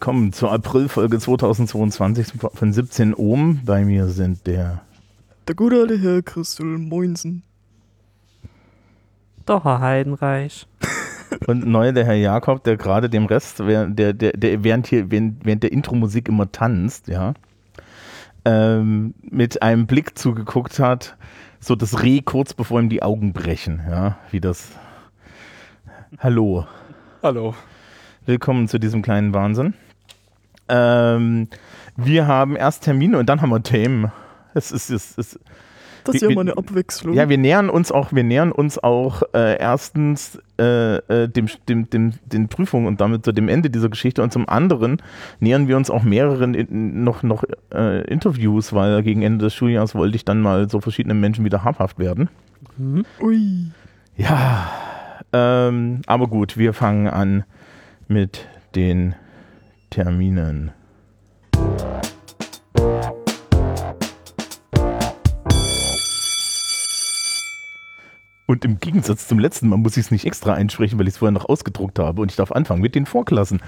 Willkommen zur Aprilfolge 2022 von 17 Ohm. Bei mir sind der Der gute alte Herr Christel Moinsen. Der Herr Heidenreich. und neu der Herr Jakob, der gerade dem Rest, während der, der, der während hier während, während der Intro-Musik immer tanzt, ja, ähm, mit einem Blick zugeguckt hat, so das Reh kurz bevor ihm die Augen brechen, ja, wie das. Hallo. Hallo. Willkommen zu diesem kleinen Wahnsinn. Ähm, wir haben erst Termine und dann haben wir Themen. Es ist, es ist, Das ist ja mal wir- eine Abwechslung. ja, wir nähern uns auch, wir nähern uns auch äh, erstens äh, äh, dem, dem, dem, den Prüfungen und damit zu dem Ende dieser Geschichte und zum anderen nähern wir uns auch mehreren in, noch, noch äh, Interviews, weil gegen Ende des Schuljahres wollte ich dann mal so verschiedenen Menschen wieder habhaft werden. Hm? Ui. Ja, ähm, aber gut, wir fangen an mit den Terminen. Und im Gegensatz zum letzten Mal muss ich es nicht extra einsprechen, weil ich es vorher noch ausgedruckt habe. Und ich darf anfangen mit den Vorklassen.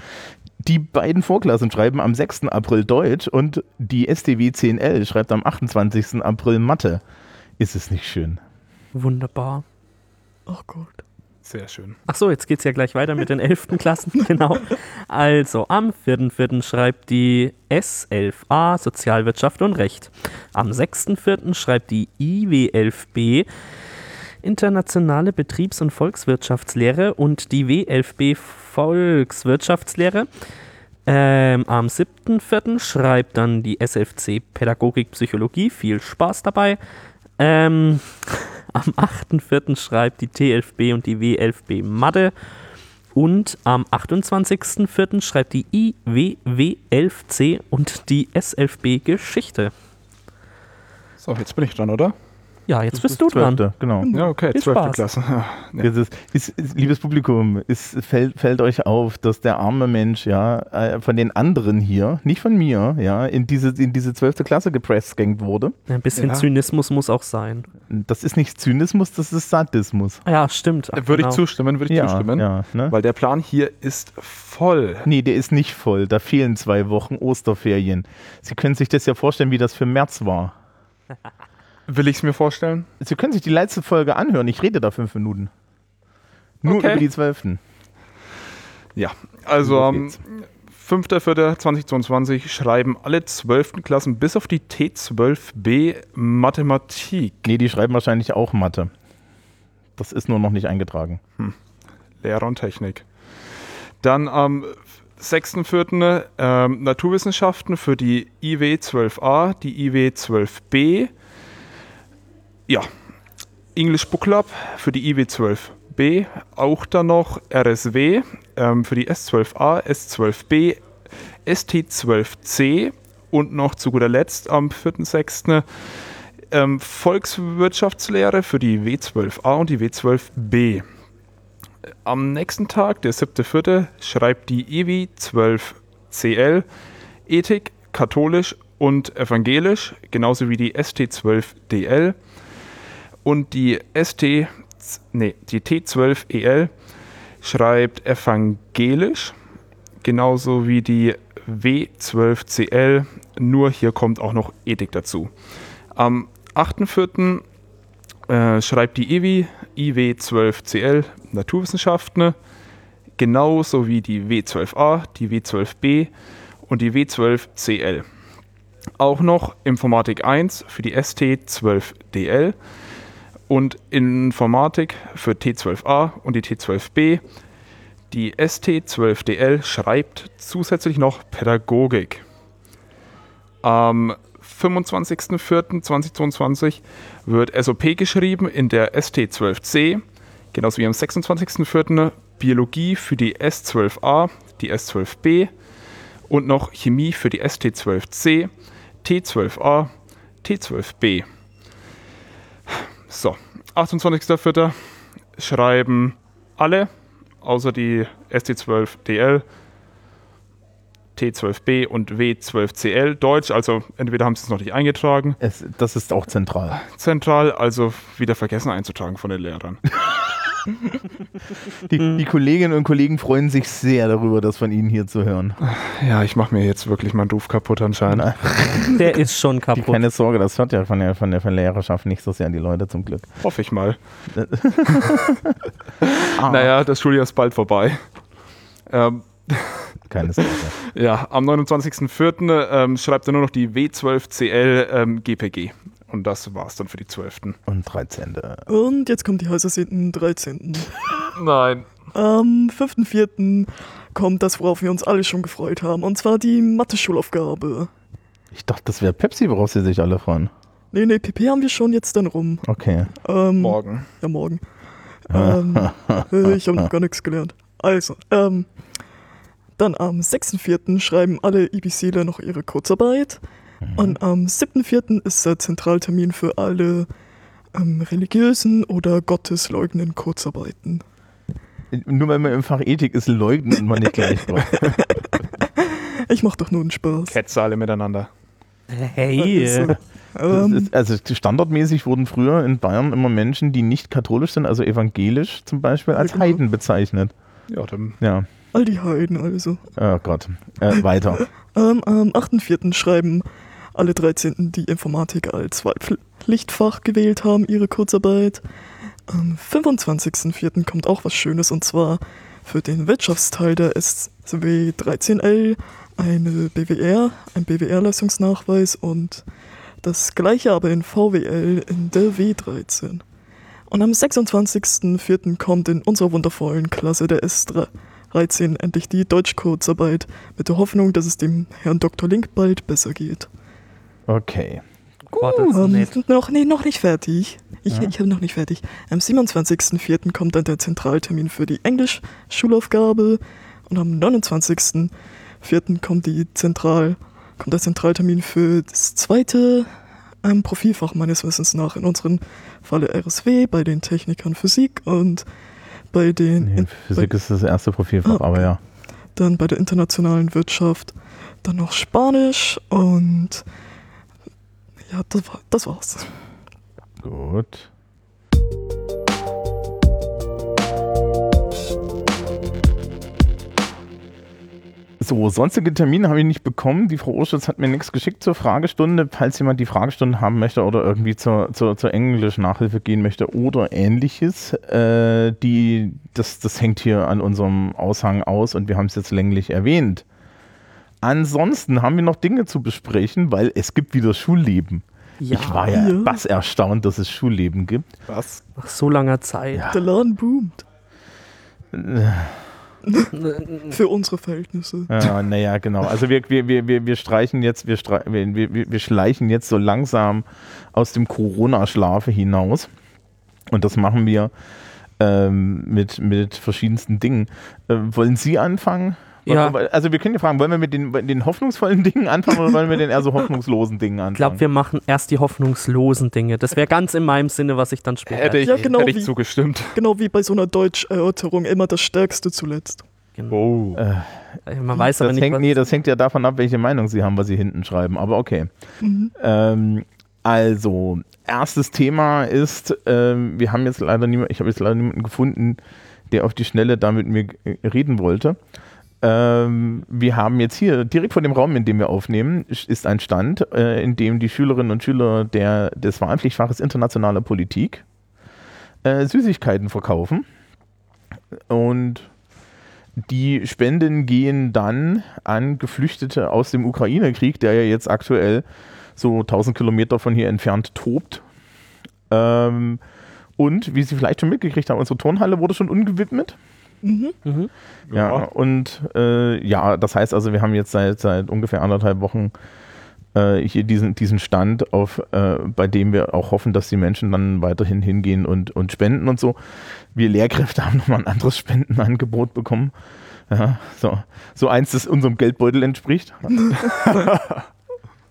Die beiden Vorklassen schreiben am 6. April Deutsch und die STW 10L schreibt am 28. April Mathe. Ist es nicht schön? Wunderbar. Oh Gott. Sehr schön. Ach so, jetzt geht's ja gleich weiter mit den 11. Klassen. Genau. Also, am 4.4. schreibt die S11a Sozialwirtschaft und Recht. Am 6.4. schreibt die IW11b Internationale Betriebs- und Volkswirtschaftslehre und die W11b Volkswirtschaftslehre. Ähm, am 7.4. schreibt dann die SFC Pädagogik Psychologie. Viel Spaß dabei. Ähm, am 8.4. schreibt die T11b und die W11b Mathe. Und am 28.04. schreibt die IWW11C und die S11b Geschichte. So, jetzt bin ich dran, oder? Ja, jetzt bist du dran. Genau. Ja, okay, Viel zwölfte Spaß. Klasse. Ja, ist, ist, ist, liebes Publikum, es fällt, fällt euch auf, dass der arme Mensch ja äh, von den anderen hier, nicht von mir, ja, in diese in diese zwölfte Klasse gepressgangt wurde. Ein bisschen Ja. Zynismus muss auch sein. Das ist nicht Zynismus, das ist Sadismus. Ja, stimmt. Ach, Würde genau. ich zustimmen, würde ich Ja, zustimmen. ja, ne? Weil der Plan hier ist voll. Nee, der ist nicht voll. Da fehlen zwei Wochen Osterferien. Sie können sich das ja vorstellen, wie das für März war. Will ich es mir vorstellen? Sie können sich die letzte Folge anhören. Ich rede da fünf Minuten. Nur Okay. über die zwölften. Ja. Also am geht's. 5.4.2022 schreiben alle 12. Klassen bis auf die T12b Mathematik. Nee, die schreiben wahrscheinlich auch Mathe. Das ist nur noch nicht eingetragen. Lehrer und Technik. Dann am 6.4. Ähm, Naturwissenschaften für die IW 12a, die IW 12b. Ja, English Book Club für die IW 12b. Auch dann noch RSW ähm, für die S12a, S12b, ST12c und noch zu guter Letzt am 4.6. Ähm, Volkswirtschaftslehre für die W12a und die W12b. Am nächsten Tag, der 7.4., schreibt die EWI 12CL Ethik, katholisch und evangelisch, genauso wie die ST12DL und die ST, nee, die T12EL schreibt evangelisch, genauso wie die W12CL, nur hier kommt auch noch Ethik dazu. Am 8.4. Äh, schreibt die IWI, IW12CL Naturwissenschaften, genauso wie die W12A, die W12B und die W12CL. Auch noch Informatik 1 für die ST12DL und Informatik für T12A und die T12B. Die ST12DL schreibt zusätzlich noch Pädagogik. Am 25.04.2022 wird SOP geschrieben in der ST12C, genauso wie am 26.04. Biologie für die S12A, die S12B und noch Chemie für die ST12C, T12A, T12B. So, 28.04. schreiben alle, außer die ST12DL, T12B und W12CL Deutsch, also entweder haben sie es noch nicht eingetragen, Es, das ist auch zentral. zentral, also wieder vergessen einzutragen von den Lehrern. Die, die Kolleginnen und Kollegen freuen sich sehr darüber, das von Ihnen hier zu hören. Ja, ich mache mir jetzt wirklich meinen Ruf kaputt anscheinend. Der ist schon Die, kaputt. keine Sorge, das hört ja von der, von der Verlehrerschaft nicht so sehr an die Leute zum Glück. Hoffe ich mal. Ah, Naja, das Schuljahr ist bald vorbei. Ähm, Keine Sorge. ja, am 29.04. Ähm, schreibt er nur noch die W12CL ähm, GPG. Und das war's dann für die 12. Und 13. Und jetzt kommt die heiß ersehnten 13. Nein. Am 5.4. kommt das, worauf wir uns alle schon gefreut haben. Und zwar die Mathe-Schulaufgabe. Ich dachte, das wäre Pepsi, worauf Sie sich alle freuen. Nee, nee, PP haben wir schon jetzt dann rum. Okay. Ähm, Morgen. Ja, morgen. ähm, äh, ich habe noch gar nichts gelernt. Also, ähm, dann am 6.4. schreiben alle IBCler noch ihre Kurzarbeit. Und am 7.4. ist der Zentraltermin für alle ähm, religiösen oder gottesleugnenden Kurzarbeiten. Nur weil man im Fach Ethik ist, leugnet man nicht gleich. Ich mach doch nur einen Spaß. Ketze alle miteinander. Hey. So. Das Ähm, ist, also standardmäßig wurden früher in Bayern immer Menschen, die nicht katholisch sind, also evangelisch zum Beispiel, als Ja, genau. Heiden bezeichnet. Ja, dann Ja, all die Heiden also. oh Gott. Äh, weiter. Ähm, am 8.4. schreiben alle 13. die Informatik als Wahlpflichtfach gewählt haben, ihre Kurzarbeit. Am 25.4. kommt auch was Schönes und zwar für den Wirtschaftsteil der SW 13L eine BWR, ein BWR-Leistungsnachweis und das gleiche aber in VWL in der W13. Und am 26.04. kommt in unserer wundervollen Klasse der S13 endlich die Deutschkurzarbeit mit der Hoffnung, dass es dem Herrn Dr. Link bald besser geht. Okay. Ist Ähm, noch, nee, noch nicht fertig. Ich, Ja. ich habe noch nicht fertig. Am 27.04. kommt dann der Zentraltermin für die Englisch-Schulaufgabe und am 29.04. kommt, die Zentral, kommt der Zentraltermin für das zweite ähm, Profilfach meines Wissens nach. In unserem Falle RSW, bei den Technikern Physik und bei den Nee, in, Physik ist das erste Profilfach, Ah, aber ja. dann bei der internationalen Wirtschaft, dann noch Spanisch und ja, das, war, das war's. Gut. So, sonstige Termine habe ich nicht bekommen. Die Frau Urschutz hat mir nichts geschickt zur Fragestunde. Falls jemand die Fragestunde haben möchte oder irgendwie zur, zur, zur Englisch-Nachhilfe gehen möchte oder ähnliches, äh, die, das, das hängt hier an unserem Aushang aus und wir haben es jetzt länglich erwähnt. Ansonsten haben wir noch Dinge zu besprechen, weil es gibt wieder Schulleben. Ja, Ich war ja, Ja. was erstaunt, dass es Schulleben gibt. was? nach so langer Zeit. Ja. Der Laden boomt. Für unsere Verhältnisse. Ja, naja, genau. Also wir, wir, wir, wir, wir streichen jetzt, wir, strei wir, wir, wir schleichen jetzt so langsam aus dem Corona-Schlafe hinaus. Und das machen wir ähm, mit, mit verschiedensten Dingen. Äh, wollen Sie anfangen? Ja. Also wir können ja fragen, wollen wir mit den, den hoffnungsvollen Dingen anfangen oder wollen wir mit den eher so hoffnungslosen Dingen Ich anfangen? glaube, wir machen erst die hoffnungslosen Dinge. Das wäre ganz in meinem Sinne, was ich dann später. Hätte ich, Ja, genau hätte ich wie- zugestimmt. Genau wie bei so einer Deutscherörterung immer das Stärkste zuletzt. Oh. Äh, Man weiß aber das, nicht, hängt, was nee, das hängt ja davon ab, welche Meinung Sie haben, was Sie hinten schreiben. Aber okay. Mhm. Ähm, also, erstes Thema ist, ähm, wir haben jetzt leider niemand, ich habe jetzt leider niemanden gefunden, der auf die Schnelle da mit mir reden wollte. Ähm, wir haben jetzt hier, direkt vor dem Raum, in dem wir aufnehmen, ist ein Stand, äh, in dem die Schülerinnen und Schüler der, des Wahlpflichtfaches Internationale Politik äh, Süßigkeiten verkaufen. Und die Spenden gehen dann an Geflüchtete aus dem Ukraine-Krieg, der ja jetzt aktuell so 1000 Kilometer von hier entfernt tobt. Ähm, und wie Sie vielleicht schon mitgekriegt haben, unsere Turnhalle wurde schon umgewidmet. Mhm. Mhm. Ja, und äh, ja, das heißt also, wir haben jetzt seit, seit ungefähr anderthalb Wochen äh, hier diesen, diesen Stand, auf, äh, bei dem wir auch hoffen, dass die Menschen dann weiterhin hingehen und, und spenden und so. Wir Lehrkräfte haben nochmal ein anderes Spendenangebot bekommen. Ja, so, so eins, das unserem Geldbeutel entspricht.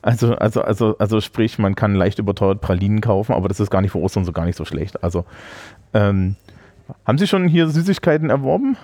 Also, also, also, also sprich, man kann leicht überteuert Pralinen kaufen, aber das ist gar nicht für Ostern so gar nicht so schlecht. Also, ähm, haben Sie schon hier Süßigkeiten erworben?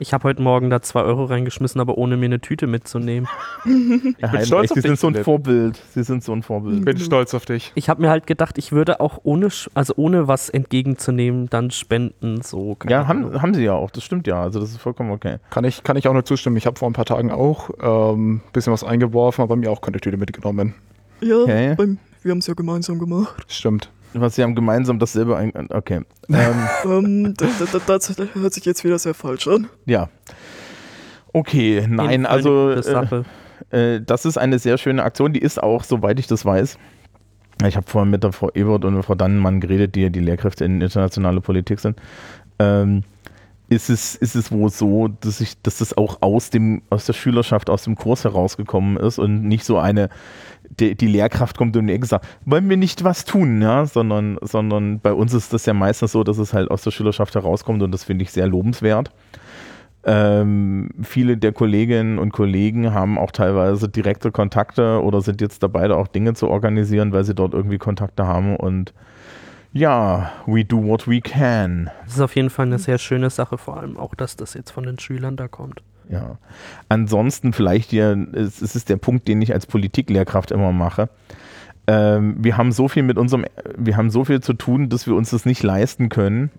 Ich habe heute Morgen da 2 Euro reingeschmissen, aber ohne mir eine Tüte mitzunehmen. Herr bin stolz Heinrich, auf Sie dich, sind so ein. Vorbild. Sie sind so ein Vorbild. Bin stolz auf dich. Ich habe mir halt gedacht, ich würde auch ohne, also ohne was entgegenzunehmen, dann spenden. So. keine Ja, haben, haben Sie ja auch. Das stimmt ja. Also das ist vollkommen okay. Kann ich, kann ich auch nur zustimmen. Ich habe vor ein paar Tagen auch ein ähm, bisschen was eingeworfen, aber mir auch keine Tüte mitgenommen. Ja, Okay. beim, wir haben es ja gemeinsam gemacht. Stimmt. Was Sie haben gemeinsam dasselbe ein... Okay. ähm, Ähm, da, da, da, das hört sich jetzt wieder sehr falsch an. ja. Okay, nein, also äh, äh, das ist eine sehr schöne Aktion. Die ist auch, soweit ich das weiß, ich habe vorhin mit der Frau Ebert und der Frau Dannenmann geredet, die ja die Lehrkräfte in internationale Politik sind. Ähm, ist es, ist es wohl so, dass, ich, dass das auch aus, dem, aus der Schülerschaft, aus dem Kurs herausgekommen ist und nicht so eine, die, die Lehrkraft kommt und sagt, wollen wir nicht was tun, ja, sondern, sondern bei uns ist das ja meistens so, dass es halt aus der Schülerschaft herauskommt und das finde ich sehr lobenswert. Ähm, viele der Kolleginnen und Kollegen haben auch teilweise direkte Kontakte oder sind jetzt dabei, da auch Dinge zu organisieren, weil sie dort irgendwie Kontakte haben und ja, we do what we can. Das ist auf jeden Fall eine sehr schöne Sache, vor allem auch, dass das jetzt von den Schülern da kommt. Ja. Ansonsten vielleicht hier, es, ist der Punkt, den ich als Politiklehrkraft immer mache. Ähm, wir haben so viel mit unserem, wir haben so viel zu tun, dass wir uns das nicht leisten können,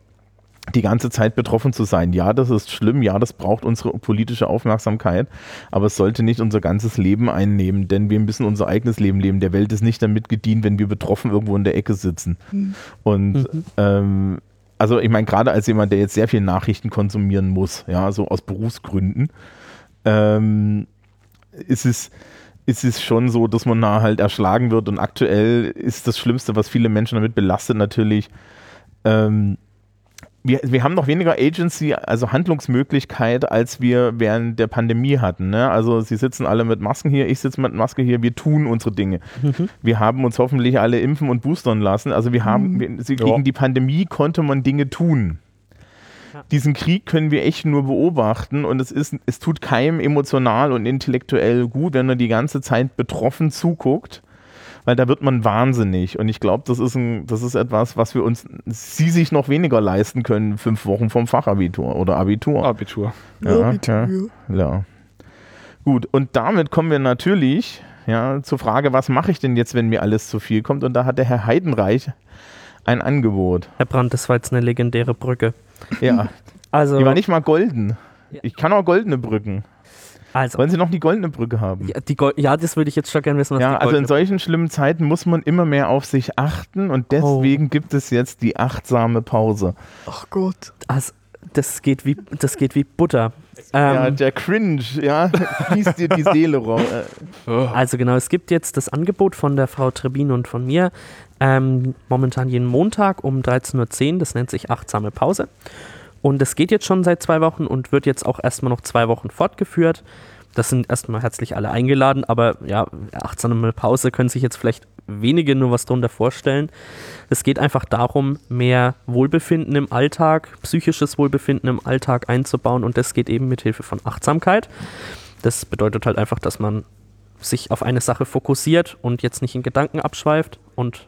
die ganze Zeit betroffen zu sein. Ja, das ist schlimm, ja, das braucht unsere politische Aufmerksamkeit, aber es sollte nicht unser ganzes Leben einnehmen, denn wir müssen unser eigenes Leben leben. Der Welt ist nicht damit gedient, wenn wir betroffen irgendwo in der Ecke sitzen. Und Mhm. ähm, also ich meine, gerade als jemand, der jetzt sehr viel Nachrichten konsumieren muss, ja, so aus Berufsgründen, ähm, ist es ist es schon so, dass man da halt erschlagen wird. Und aktuell ist das Schlimmste, was viele Menschen damit belastet, natürlich ähm, wir, wir haben noch weniger Agency, also Handlungsmöglichkeit, als wir während der Pandemie hatten. Ne? Also sie sitzen alle mit Masken hier, ich sitze mit Maske hier, wir tun unsere Dinge. Wir haben uns hoffentlich alle impfen und boostern lassen. Also wir haben, wir, sie, Ja. gegen die Pandemie konnte man Dinge tun. Ja. Diesen Krieg können wir echt nur beobachten und es ist, es tut keinem emotional und intellektuell gut, wenn man die ganze Zeit betroffen zuguckt weil da wird man wahnsinnig. Und ich glaube, das ist ein, das ist etwas, was wir uns, sie sich noch weniger leisten können, fünf Wochen vom Fachabitur oder Abitur. Abitur. Ja, bitte, ja. ja. Ja. Gut, und damit kommen wir natürlich ja, zur Frage, was mache ich denn jetzt, wenn mir alles zu viel kommt? Und da hat der Herr Heidenreich ein Angebot. Herr Brandt, das war jetzt eine legendäre Brücke. Ja, Also, die war nicht mal golden. Ja. Ich kann auch goldene Brücken. Also Wollen Sie noch die goldene Brücke haben? ja, die Gold ja, das würde ich jetzt schon gerne wissen, was Ja, die also in Goldene- solchen schlimmen Zeiten muss man immer mehr auf sich achten und deswegen gibt es jetzt die achtsame Pause. Ach Gott. also, das geht wie das geht wie Butter. ja, Ähm, der Cringe, ja, fließt dir die Seele raus. Äh, Also genau, es gibt jetzt das Angebot von der Frau Trebin und von mir, ähm, momentan jeden Montag um 13.10 Uhr, das nennt sich achtsame Pause. Und das geht jetzt schon seit zwei Wochen und wird jetzt auch erstmal noch zwei Wochen fortgeführt. Das sind erstmal herzlich alle eingeladen, aber ja, achtsame Pause können sich jetzt vielleicht wenige nur was drunter vorstellen. Es geht einfach darum, mehr Wohlbefinden im Alltag, psychisches Wohlbefinden im Alltag einzubauen und das geht eben mit Hilfe von Achtsamkeit. Das bedeutet halt einfach, dass man sich auf eine Sache fokussiert und jetzt nicht in Gedanken abschweift. Und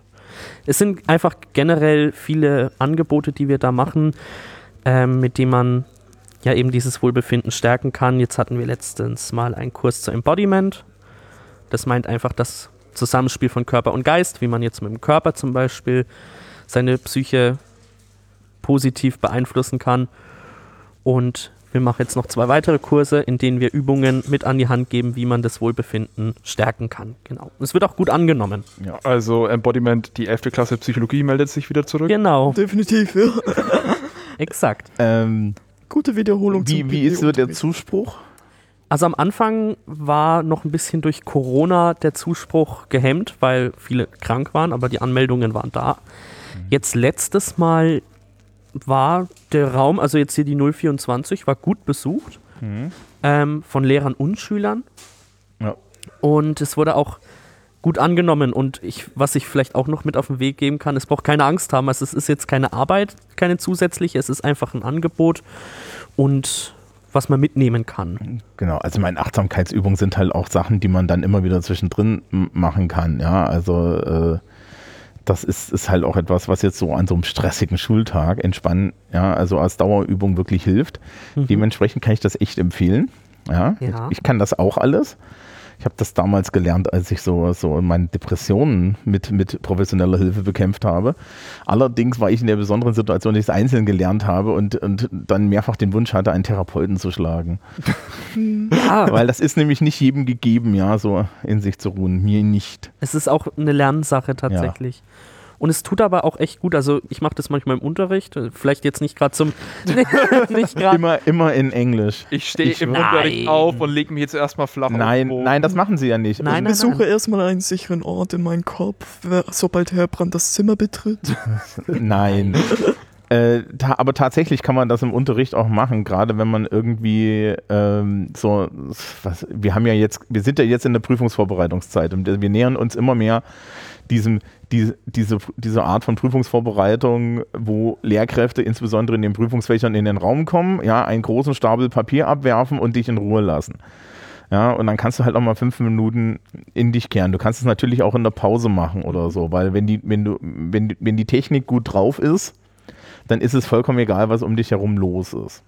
es sind einfach generell viele Angebote, die wir da machen, ähm, mit denen man ja eben dieses Wohlbefinden stärken kann. Jetzt hatten wir letztens mal einen Kurs zu Embodiment. Das meint einfach das Zusammenspiel von Körper und Geist, wie man jetzt mit dem Körper zum Beispiel seine Psyche positiv beeinflussen kann. Und wir machen jetzt noch zwei weitere Kurse, in denen wir Übungen mit an die Hand geben, wie man das Wohlbefinden stärken kann. Genau. Es wird auch gut angenommen. Also Embodiment, die 11. Klasse Psychologie meldet sich wieder zurück. Genau, Definitiv, ja. exakt. ähm, Gute Wiederholung. wie, zum wie ist so der. Zuspruch? Also am Anfang war noch ein bisschen durch Corona der Zuspruch gehemmt, weil viele krank waren, aber die Anmeldungen waren da. Jetzt letztes Mal war der Raum, also jetzt hier die 024, war gut besucht ähm, von Lehrern und Schülern. Ja. Und es wurde auch gut angenommen. Und ich, was ich vielleicht auch noch mit auf den Weg geben kann, es braucht keine Angst haben. Also es ist jetzt keine Arbeit, keine zusätzliche, es ist einfach ein Angebot und was man mitnehmen kann. Genau, also meine Achtsamkeitsübungen sind halt auch Sachen, die man dann immer wieder zwischendrin machen kann. Ja, also äh, das ist, ist halt auch etwas, was jetzt so an so einem stressigen Schultag entspannen, ja, also als Dauerübung wirklich hilft. Mhm. Dementsprechend kann ich das echt empfehlen. Ja, Ja. Ich, ich kann das auch alles. Ich habe das damals gelernt, als ich so, so meine Depressionen mit, mit professioneller Hilfe bekämpft habe. Allerdings war ich in der besonderen Situation, dass ich es einzeln gelernt habe und, und dann mehrfach den Wunsch hatte, einen Therapeuten zu schlagen. Ja, Weil das ist nämlich nicht jedem gegeben, ja, so in sich zu ruhen. Mir nicht. es ist auch eine Lernsache tatsächlich. Und es tut aber auch echt gut. Also ich mache das manchmal im Unterricht. Vielleicht jetzt nicht gerade zum. nicht gerade. Immer, immer in Englisch. Ich stehe Ich- im Nein. Unterricht auf und lege mich jetzt erstmal flach Nein, nein, das machen sie ja nicht. Nein, nein, Besuche nein. erstmal einen sicheren Ort in meinen Kopf, wer- sobald Herbrand das Zimmer betritt. Nein. Äh, ta aber tatsächlich kann man das im Unterricht auch machen, gerade wenn man irgendwie ähm, so, was, wir haben ja jetzt, wir sind ja jetzt in der Prüfungsvorbereitungszeit und wir nähern uns immer mehr diesem, die, diese, diese Art von Prüfungsvorbereitung, wo Lehrkräfte insbesondere in den Prüfungsfächern in den Raum kommen, ja, einen großen Stapel Papier abwerfen und dich in Ruhe lassen. Ja, und dann kannst du halt auch mal fünf Minuten in dich kehren. Du kannst es natürlich auch in der Pause machen oder so, weil wenn die, wenn du, wenn, wenn die Technik gut drauf ist, dann ist es vollkommen egal, was um dich herum los ist.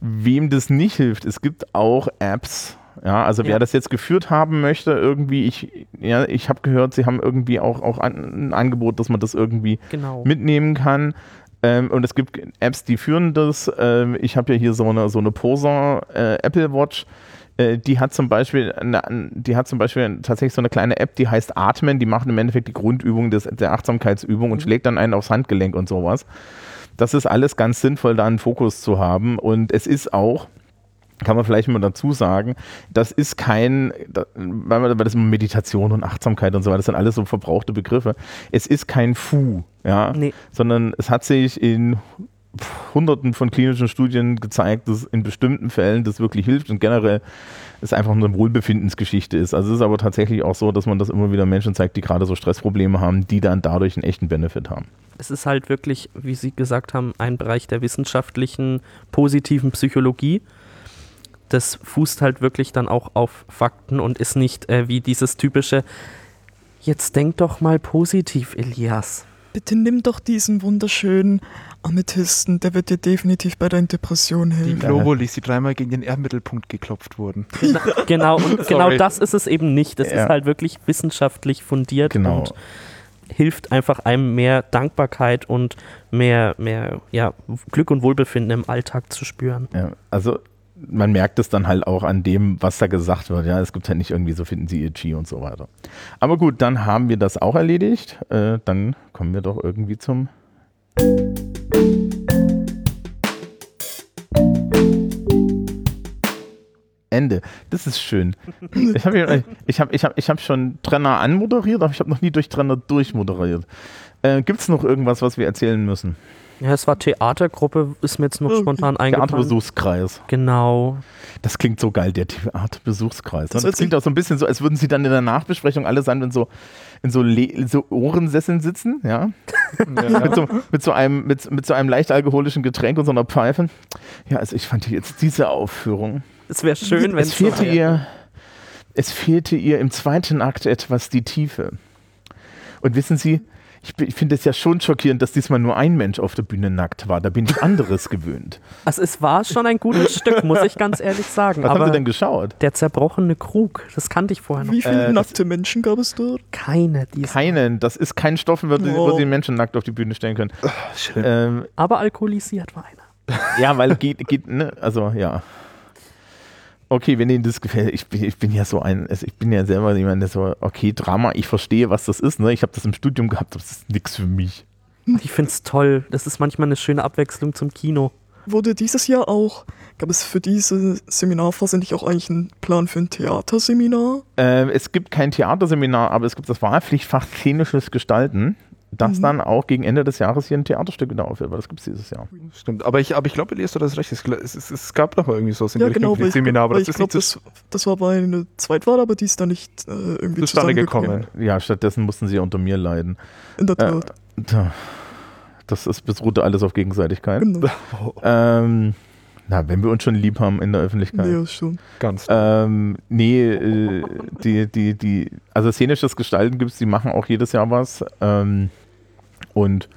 Wem das nicht hilft, es gibt auch Apps. Ja, also wer Ja. das jetzt geführt haben möchte, irgendwie, ich, ja, ich habe gehört, sie haben irgendwie auch, auch ein Angebot, dass man das irgendwie Genau. mitnehmen kann. Ähm, und es gibt Apps, die führen das. Ähm, ich habe ja hier so eine, so eine Poser äh, Apple Watch. Äh, die hat zum Beispiel, eine, die hat zum Beispiel tatsächlich so eine kleine App, die heißt Atmen. Die macht im Endeffekt die Grundübung des, der Achtsamkeitsübung und schlägt dann einen aufs Handgelenk und sowas. Das ist alles ganz sinnvoll, da einen Fokus zu haben. Und es ist auch, kann man vielleicht mal dazu sagen, das ist kein, weil, das immer Meditation und Achtsamkeit und so weiter, das sind alles so verbrauchte Begriffe. Es ist kein Fu, ja, Nee. sondern es hat sich in hunderten von klinischen Studien gezeigt, dass in bestimmten Fällen das wirklich hilft und generell es einfach eine Wohlbefindensgeschichte ist. Also es ist aber tatsächlich auch so, dass man das immer wieder Menschen zeigt, die gerade so Stressprobleme haben, die dann dadurch einen echten Benefit haben. Es ist halt wirklich, wie Sie gesagt haben, ein Bereich der wissenschaftlichen, positiven Psychologie. Das fußt halt wirklich dann auch auf Fakten und ist nicht äh, wie dieses typische, jetzt denk doch mal positiv, Elias. Bitte nimm doch diesen wunderschönen Amethysten, der wird dir definitiv bei deinen Depressionen Die helfen. Globulis, die dreimal gegen den Erdmittelpunkt geklopft wurden. Gena- genau, und genau das ist es eben nicht. Es Ja. ist halt wirklich wissenschaftlich fundiert Genau. und hilft einfach einem mehr Dankbarkeit und mehr, mehr ja, Glück und Wohlbefinden im Alltag zu spüren. Ja, also man merkt es dann halt auch an dem, was da gesagt wird. Ja, es gibt halt nicht irgendwie so finden Sie Ihr Chi und so weiter. Aber gut, dann haben wir das auch erledigt. Äh, dann kommen wir doch irgendwie zum Ende. Das ist schön. Ich habe ich hab, ich hab, ich hab schon Trenner anmoderiert, aber ich habe noch nie durch Trenner durchmoderiert. Äh, Gibt es noch irgendwas, was wir erzählen müssen? Ja, es war Theatergruppe, ist mir jetzt noch spontan eingefallen. Theaterbesuchskreis. Genau. Das klingt so geil, der Theaterbesuchskreis. Das Das, klingt auch so ein bisschen so, als würden sie dann in der Nachbesprechung alle sein in so, in so, Le so Ohrensesseln sitzen, ja. Mit, so, mit, so einem, mit, mit so einem leicht alkoholischen Getränk und so einer Pfeife. Ja, also ich fand jetzt diese Aufführung. Es wäre schön, wenn Es fehlte ihr, es fehlte ihr im zweiten Akt etwas die Tiefe. Und wissen Sie, ich, ich finde es ja schon schockierend, dass diesmal nur ein Mensch auf der Bühne nackt war. Da bin ich anderes gewöhnt. Also es war schon ein gutes Stück, muss ich ganz ehrlich sagen. Was haben Sie Aber denn geschaut? der zerbrochene Krug, das kannte ich vorher noch. Wie viele Äh, nackte Menschen gab es dort? Keine dieser. Keinen. Das ist kein Stoff, wo, Sie- wo Oh. Einen Menschen nackt auf die Bühne stellen können. Schlimm. Ähm, Aber alkoholisiert war einer. ja, weil geht, geht, ne, also ja. Okay, wenn Ihnen das gefällt, ich bin, ich bin ja so ein, also ich bin ja selber jemand, der so, okay, Drama, ich verstehe, was das ist, ne? Ich habe das im Studium gehabt, das ist nichts für mich. Ich finde es toll. Das ist manchmal eine schöne Abwechslung zum Kino. Wurde dieses Jahr auch, gab es für diese Seminarphase nicht auch eigentlich einen Plan für ein Theaterseminar? Ähm, es gibt kein Theaterseminar, aber es gibt das Wahlpflichtfach Szenisches Gestalten, das Mhm. dann auch gegen Ende des Jahres hier ein Theaterstück wieder aufhört, weil das gibt es dieses Jahr. Stimmt, aber ich, aber ich glaube, Elias, du hast recht. Es, es, es, es gab doch mal irgendwie so in die Ja, genau, Seminar, aber das ich ist glaube, nicht das, das war bei einer Zweitwahl, aber die ist da nicht äh, irgendwie zustande gekommen. Ja, stattdessen mussten sie unter mir leiden. In der Äh, Tat. tja, das ist, beruhte alles auf Gegenseitigkeit. Genau. Ähm, Na, wenn wir uns schon lieb haben in der Öffentlichkeit. Ja, schon. Ganz. Ähm, nee, äh, die, die, die, also szenisches Gestalten gibt es, die machen auch jedes Jahr was. Ähm, und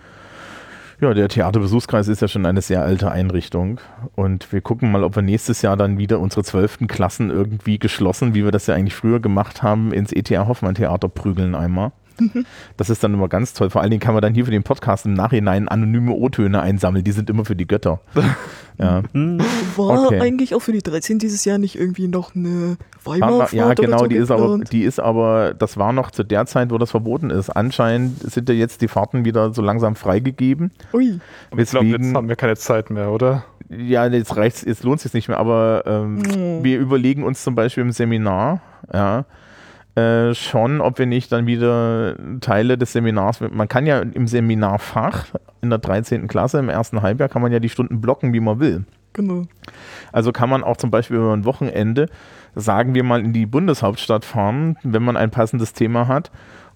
ja, der Theaterbesuchskreis ist ja schon eine sehr alte Einrichtung. Und wir gucken mal, ob wir nächstes Jahr dann wieder unsere zwölften Klassen irgendwie geschlossen, wie wir das ja eigentlich früher gemacht haben, ins ETH Hoffmann Theater prügeln einmal. Das ist dann immer ganz toll. Vor allen Dingen kann man dann hier für den Podcast im Nachhinein anonyme O-Töne einsammeln. Die sind immer für die Götter. ja. Hm, War Okay. eigentlich auch für die 13 dieses Jahr nicht irgendwie noch eine Weimarfahrt Ja, oder genau, so die ist, aber, die ist aber, das war noch zu der Zeit, wo das verboten ist. Anscheinend sind ja jetzt die Fahrten wieder so langsam freigegeben. Ui, ich glaube, jetzt haben wir keine Zeit mehr, oder? ja, jetzt reicht's, jetzt lohnt es sich nicht mehr, aber ähm, Mhm. wir überlegen uns zum Beispiel im Seminar, ja, äh, schon, ob wir nicht dann wieder Teile des Seminars, man kann ja im Seminarfach in der 13. Klasse, im ersten Halbjahr, kann man ja die Stunden blocken, wie man will. genau. Also kann man auch zum Beispiel über ein Wochenende, sagen wir mal, in die Bundeshauptstadt fahren, wenn man ein passendes Thema hat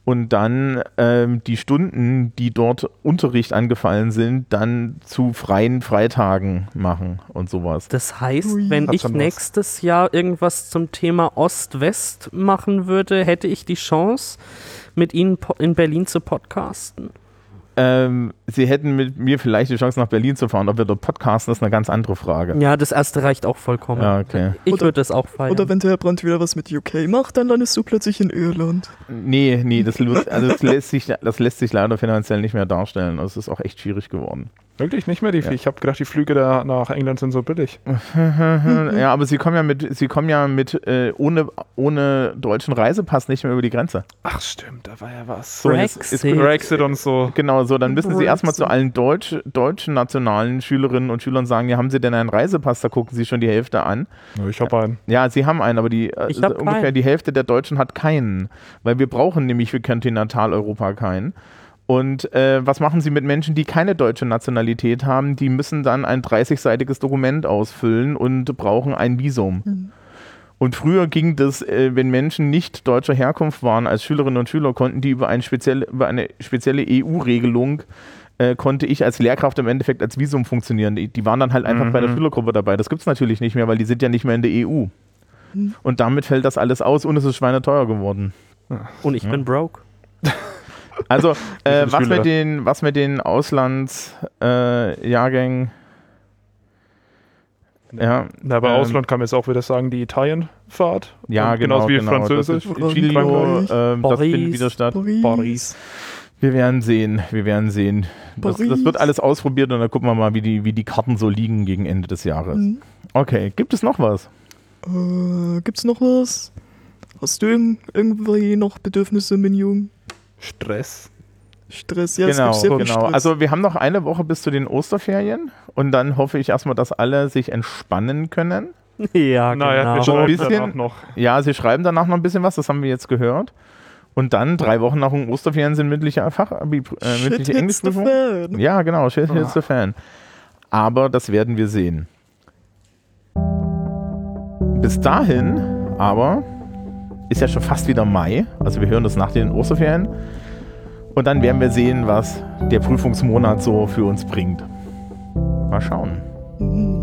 und dann ähm, die Stunden, die dort Unterricht angefallen sind, dann zu freien Freitagen machen und sowas. Das heißt, Ui. wenn ich was? nächstes Jahr irgendwas zum Thema Ost-West machen würde, hätte ich die Chance, mit Ihnen po- in Berlin zu podcasten. Ähm, Sie hätten mit mir vielleicht die Chance, nach Berlin zu fahren. Ob wir dort podcasten, ist eine ganz andere Frage. Ja, das erste reicht auch vollkommen. Ja, okay. Ich Oder- würde das auch feiern. Oder wenn der Herr Brandt wieder was mit UK macht, dann landest du plötzlich in Irland. Nee, nee, das, also das, lässt sich, das lässt sich leider finanziell nicht mehr darstellen. Das ist auch echt schwierig geworden. Wirklich nicht mehr die Ja. Ich habe gedacht, die Flüge da nach England sind so billig. Ja, aber sie kommen ja mit, sie kommen ja mit äh, ohne, ohne deutschen Reisepass nicht mehr über die Grenze. Ach stimmt, da war ja was. So, jetzt ist Brexit. Brexit und so. Genau, so, dann müssen sie erstmal zu allen Deutsch, deutschen nationalen Schülerinnen und Schülern sagen, ja, haben sie denn einen Reisepass? Da gucken sie schon die Hälfte an. Ja, Ich habe einen. Ja, sie haben einen, aber die äh, ungefähr keinen. die Hälfte der Deutschen hat keinen. Weil wir brauchen nämlich für Kontinentaleuropa keinen. Und äh, was machen sie mit Menschen, die keine deutsche Nationalität haben? Die müssen dann ein 30-seitiges Dokument ausfüllen und brauchen ein Visum. Mhm. Und früher ging das, äh, wenn Menschen nicht deutscher Herkunft waren, als Schülerinnen und Schüler, konnten die über, ein spezielle, über eine spezielle EU-Regelung, äh, konnte ich als Lehrkraft im Endeffekt als Visum funktionieren. Die, die waren dann halt einfach bei der Mhm. Schülergruppe dabei. Das gibt es natürlich nicht mehr, weil die sind ja nicht mehr in der EU. Mhm. Und damit fällt das alles aus und es ist schweineteuer geworden. Und ich Ja. bin broke. Also, äh, was, mit den, was mit den Auslandsjahrgängen, äh, ja, Na, bei Ähm, Ausland kann man jetzt auch wieder sagen, die Italienfahrt. ja, Und genau, Genauso wie genau. Französisch. Das. Giglio, ähm, das Paris. findet wieder statt. Paris. Paris. Wir werden sehen, wir werden sehen. Das, das wird alles ausprobiert und dann gucken wir mal, wie die, wie die Karten so liegen gegen Ende des Jahres. Mhm. Okay, gibt es noch was? Äh, gibt's noch was? Hast du irgend- irgendwie noch Bedürfnisse, Minion? Stress. Stress? Ja, es genau, gibt sehr viel genau. Stress. Also wir haben noch eine Woche bis zu den Osterferien und dann hoffe ich erstmal, dass alle sich entspannen können. Ja, Naja, genau. wir So ein schreiben bisschen- danach noch. Ja, sie schreiben danach noch ein bisschen was, das haben wir jetzt gehört. Und dann drei Wochen nach den Osterferien sind mündliche, Fach, äh, mündliche Englischprüfung. Ja, genau, Shit hits the fan. Aber das werden wir sehen. Bis dahin aber ist ja schon fast wieder Mai. Also wir hören das nach den Osterferien. Und dann werden wir sehen, was der Prüfungsmonat so für uns bringt. Mal schauen. Mhm.